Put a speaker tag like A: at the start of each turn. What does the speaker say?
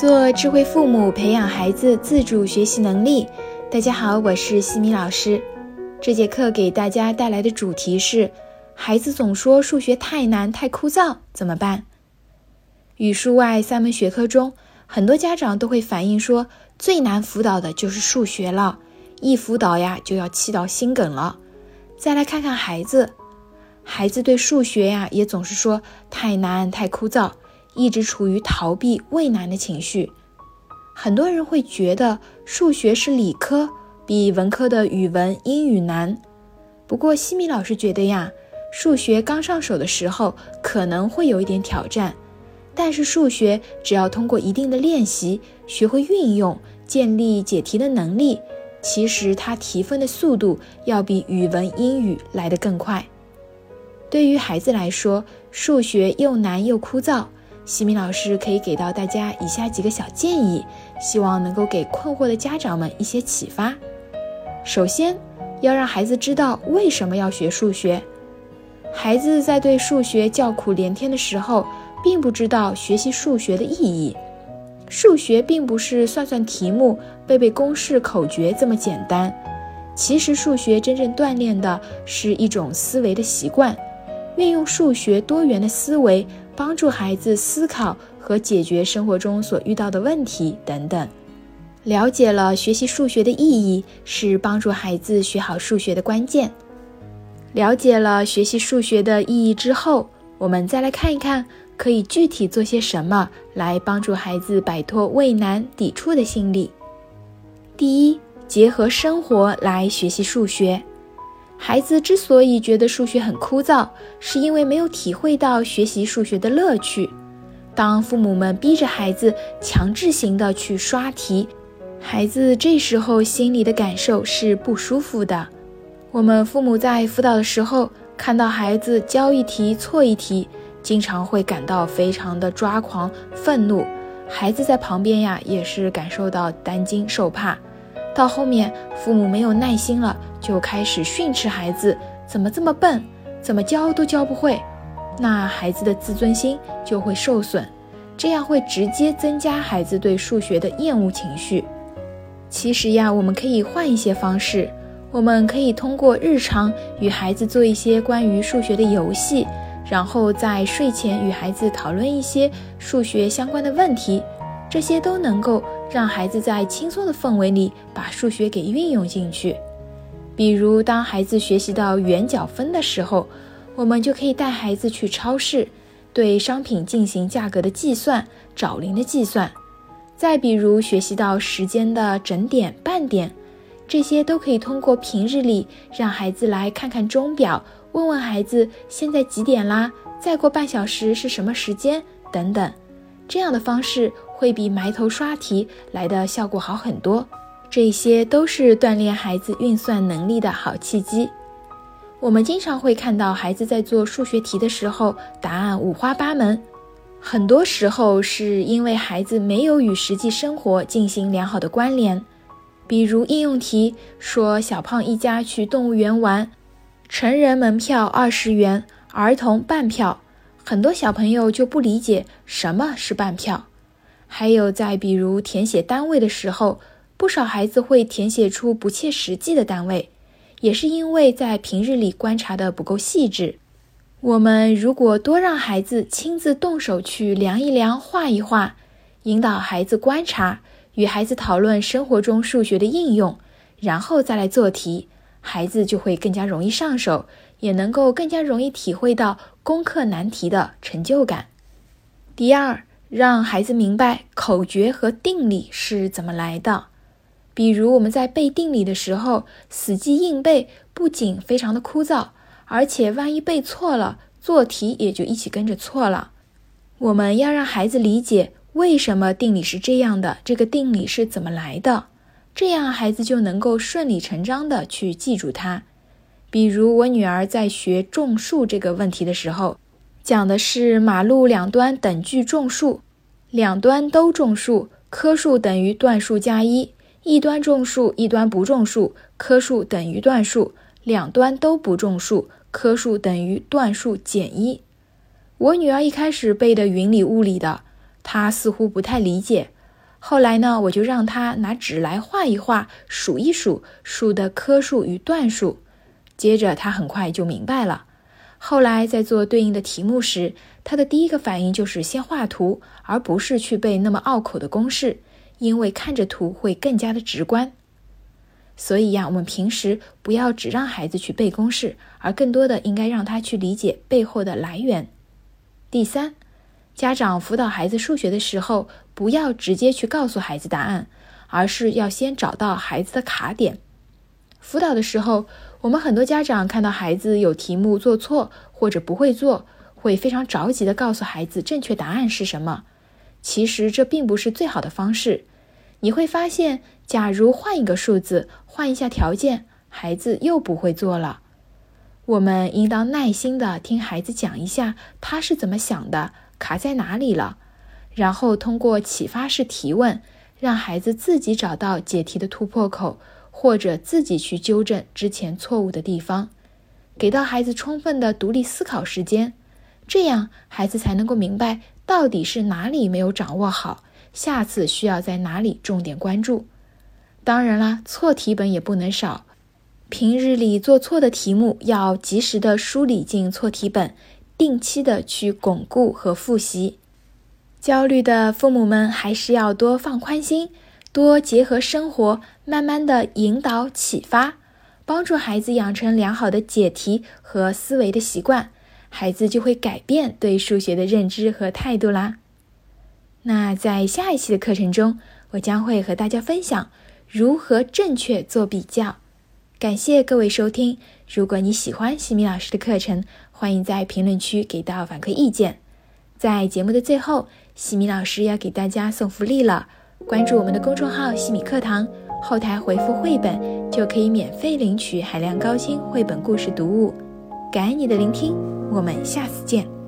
A: 做智慧父母，培养孩子自主学习能力。大家好，我是西米老师。这节课给大家带来的主题是：孩子总说数学太难、太枯燥，怎么办？语数外三门学科中，很多家长都会反映说，最难辅导的就是数学了，一辅导呀就要气到心梗了。再来看看孩子，孩子对数学呀也总是说太难、太枯燥。一直处于逃避畏难的情绪，很多人会觉得数学是理科，比文科的语文、英语难。不过西米老师觉得呀，数学刚上手的时候可能会有一点挑战，但是数学只要通过一定的练习，学会运用，建立解题的能力，其实它提分的速度要比语文、英语来得更快。对于孩子来说，数学又难又枯燥。西米老师可以给到大家以下几个小建议，希望能够给困惑的家长们一些启发。首先，要让孩子知道为什么要学数学。孩子在对数学叫苦连天的时候，并不知道学习数学的意义。数学并不是算算题目、背背公式、口诀这么简单。其实，数学真正锻炼的是一种思维的习惯，运用数学多元的思维。帮助孩子思考和解决生活中所遇到的问题等等。了解了学习数学的意义是帮助孩子学好数学的关键。了解了学习数学的意义之后，我们再来看一看可以具体做些什么来帮助孩子摆脱畏难抵触的心理。第一，结合生活来学习数学。孩子之所以觉得数学很枯燥，是因为没有体会到学习数学的乐趣。当父母们逼着孩子强制型的去刷题，孩子这时候心里的感受是不舒服的。我们父母在辅导的时候，看到孩子交一题错一题，经常会感到非常的抓狂、愤怒。孩子在旁边呀，也是感受到担惊受怕。到后面，父母没有耐心了，就开始训斥孩子：“怎么这么笨？怎么教都教不会？”那孩子的自尊心就会受损，这样会直接增加孩子对数学的厌恶情绪。其实呀，我们可以换一些方式，我们可以通过日常与孩子做一些关于数学的游戏，然后在睡前与孩子讨论一些数学相关的问题。这些都能够让孩子在轻松的氛围里把数学给运用进去。比如，当孩子学习到圆角分的时候，我们就可以带孩子去超市，对商品进行价格的计算、找零的计算。再比如，学习到时间的整点、半点，这些都可以通过平日里让孩子来看看钟表，问问孩子现在几点啦，再过半小时是什么时间等等。这样的方式。会比埋头刷题来的效果好很多，这些都是锻炼孩子运算能力的好契机。我们经常会看到孩子在做数学题的时候，答案五花八门，很多时候是因为孩子没有与实际生活进行良好的关联。比如应用题说小胖一家去动物园玩，成人门票二十元，儿童半票，很多小朋友就不理解什么是半票。还有，在比如填写单位的时候，不少孩子会填写出不切实际的单位，也是因为在平日里观察的不够细致。我们如果多让孩子亲自动手去量一量、画一画，引导孩子观察，与孩子讨论生活中数学的应用，然后再来做题，孩子就会更加容易上手，也能够更加容易体会到攻克难题的成就感。第二。让孩子明白口诀和定理是怎么来的。比如我们在背定理的时候，死记硬背不仅非常的枯燥，而且万一背错了，做题也就一起跟着错了。我们要让孩子理解为什么定理是这样的，这个定理是怎么来的，这样孩子就能够顺理成章的去记住它。比如我女儿在学种树这个问题的时候。讲的是马路两端等距种树，两端都种树，棵数等于段数加一；一端种树，一端不种树，棵数等于段数；两端都不种树，棵数等于段数减一。我女儿一开始背的云里雾里的，她似乎不太理解。后来呢，我就让他拿纸来画一画，数一数数的棵数与段数。接着他很快就明白了。后来在做对应的题目时，他的第一个反应就是先画图，而不是去背那么拗口的公式，因为看着图会更加的直观。所以呀，我们平时不要只让孩子去背公式，而更多的应该让他去理解背后的来源。第三。家长辅导孩子数学的时候，不要直接去告诉孩子答案，而是要先找到孩子的卡点。辅导的时候，我们很多家长看到孩子有题目做错或者不会做，会非常着急的告诉孩子正确答案是什么。其实这并不是最好的方式。你会发现，假如换一个数字，换一下条件，孩子又不会做了。我们应当耐心的听孩子讲一下他是怎么想的。卡在哪里了？然后通过启发式提问，让孩子自己找到解题的突破口，或者自己去纠正之前错误的地方，给到孩子充分的独立思考时间，这样孩子才能够明白到底是哪里没有掌握好，下次需要在哪里重点关注。当然啦，错题本也不能少，平日里做错的题目要及时的梳理进错题本。定期的去巩固和复习，焦虑的父母们还是要多放宽心，多结合生活，慢慢的引导启发，帮助孩子养成良好的解题和思维的习惯，孩子就会改变对数学的认知和态度啦。那在下一期的课程中，我将会和大家分享如何正确做比较。感谢各位收听，如果你喜欢西米老师的课程。欢迎在评论区给到反馈意见。在节目的最后，西米老师要给大家送福利了。关注我们的公众号“西米课堂”，后台回复“绘本”就可以免费领取海量高清绘本故事读物。感恩你的聆听，我们下次见。